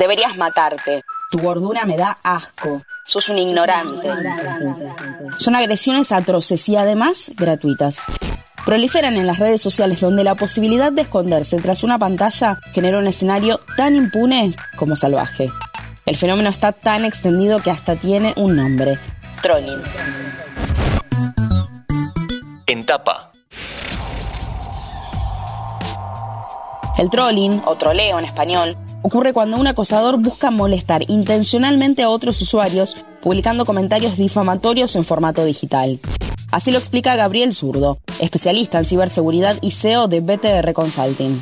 Deberías matarte. Tu gordura me da asco. Sos un ignorante. Son agresiones atroces y además gratuitas. Proliferan en las redes sociales donde la posibilidad de esconderse tras una pantalla genera un escenario tan impune como salvaje. El fenómeno está tan extendido que hasta tiene un nombre, trolling. En tapa. El trolling, o troleo en español, ocurre cuando un acosador busca molestar intencionalmente a otros usuarios publicando comentarios difamatorios en formato digital. Así lo explica Gabriel Zurdo, especialista en ciberseguridad y CEO de BTR Consulting.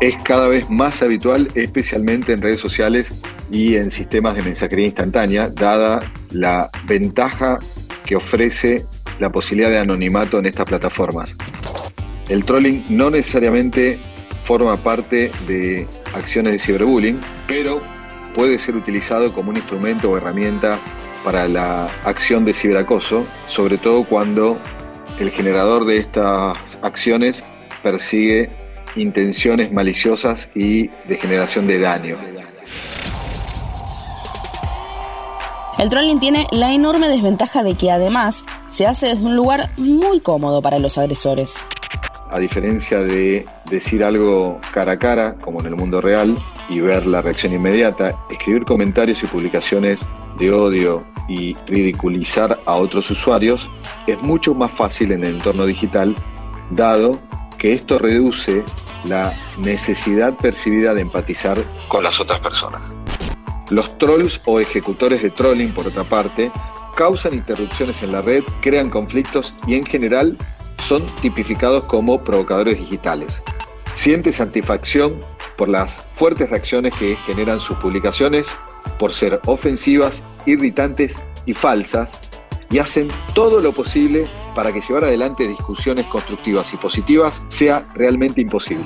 Es cada vez más habitual, especialmente en redes sociales y en sistemas de mensajería instantánea, dada la ventaja que ofrece la posibilidad de anonimato en estas plataformas. El trolling no necesariamente forma parte de acciones de ciberbullying, pero puede ser utilizado como un instrumento o herramienta para la acción de ciberacoso, sobre todo cuando el generador de estas acciones persigue intenciones maliciosas y de generación de daño. El trolling tiene la enorme desventaja de que además se hace desde un lugar muy cómodo para los agresores. A diferencia de decir algo cara a cara, como en el mundo real, y ver la reacción inmediata, escribir comentarios y publicaciones de odio y ridiculizar a otros usuarios es mucho más fácil en el entorno digital, dado que esto reduce la necesidad percibida de empatizar con las otras personas. Los trolls o ejecutores de trolling, por otra parte, causan interrupciones en la red, crean conflictos y en general son tipificados como provocadores digitales. Siente satisfacción por las fuertes reacciones que generan sus publicaciones, por ser ofensivas, irritantes y falsas, y hacen todo lo posible para que llevar adelante discusiones constructivas y positivas sea realmente imposible.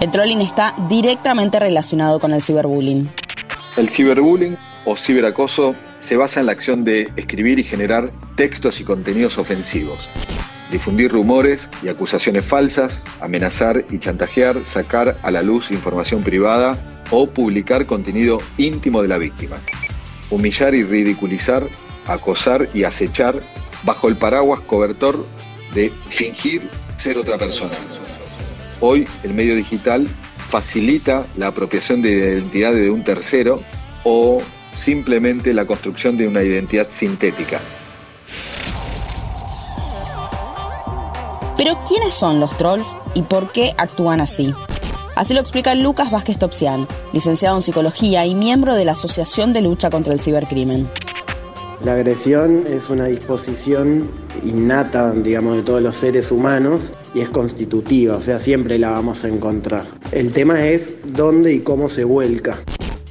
El trolling está directamente relacionado con el ciberbullying. El ciberbullying o ciberacoso se basa en la acción de escribir y generar textos y contenidos ofensivos, difundir rumores y acusaciones falsas, amenazar y chantajear, sacar a la luz información privada o publicar contenido íntimo de la víctima, humillar y ridiculizar, acosar y acechar bajo el paraguas cobertor de fingir ser otra persona. Hoy el medio digital facilita la apropiación de identidad de un tercero o simplemente la construcción de una identidad sintética. Pero ¿quiénes son los trolls y por qué actúan así? Así lo explica Lucas Vázquez Topsian, licenciado en psicología y miembro de la Asociación de Lucha contra el Cibercrimen. La agresión es una disposición innata, digamos, de todos los seres humanos y es constitutiva, o sea, siempre la vamos a encontrar. El tema es dónde y cómo se vuelca.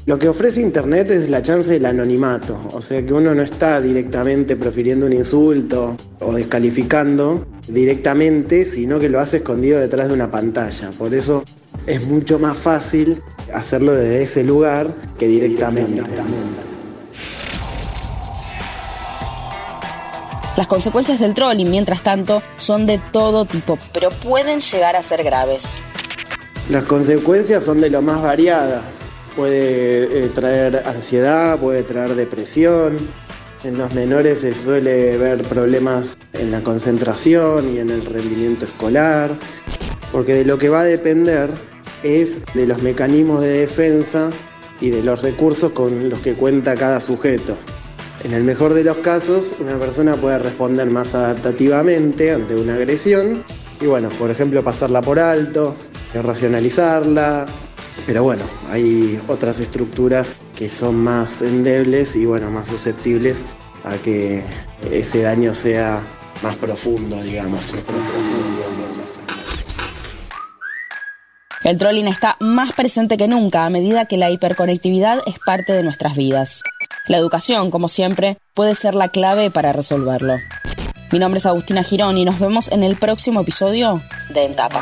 Lo que ofrece Internet es la chance del anonimato, o sea que uno no está directamente profiriendo un insulto o descalificando directamente, sino que lo hace escondido detrás de una pantalla. Por eso es mucho más fácil hacerlo desde ese lugar que directamente. Las consecuencias del trolling, mientras tanto, son de todo tipo, pero pueden llegar a ser graves. Las consecuencias son de lo más variadas. Puede eh, traer ansiedad, puede traer depresión. En los menores se suele ver problemas en la concentración y en el rendimiento escolar, porque de lo que va a depender es de los mecanismos de defensa y de los recursos con los que cuenta cada sujeto. En el mejor de los casos, una persona puede responder más adaptativamente ante una agresión y bueno, por ejemplo, pasarla por alto, racionalizarla, pero bueno, hay otras estructuras que son más endebles y bueno, más susceptibles a que ese daño sea más profundo, digamos. El trolling está más presente que nunca a medida que la hiperconectividad es parte de nuestras vidas. La educación, como siempre, puede ser la clave para resolverlo. Mi nombre es Agustina Girón y nos vemos en el próximo episodio de Entapa.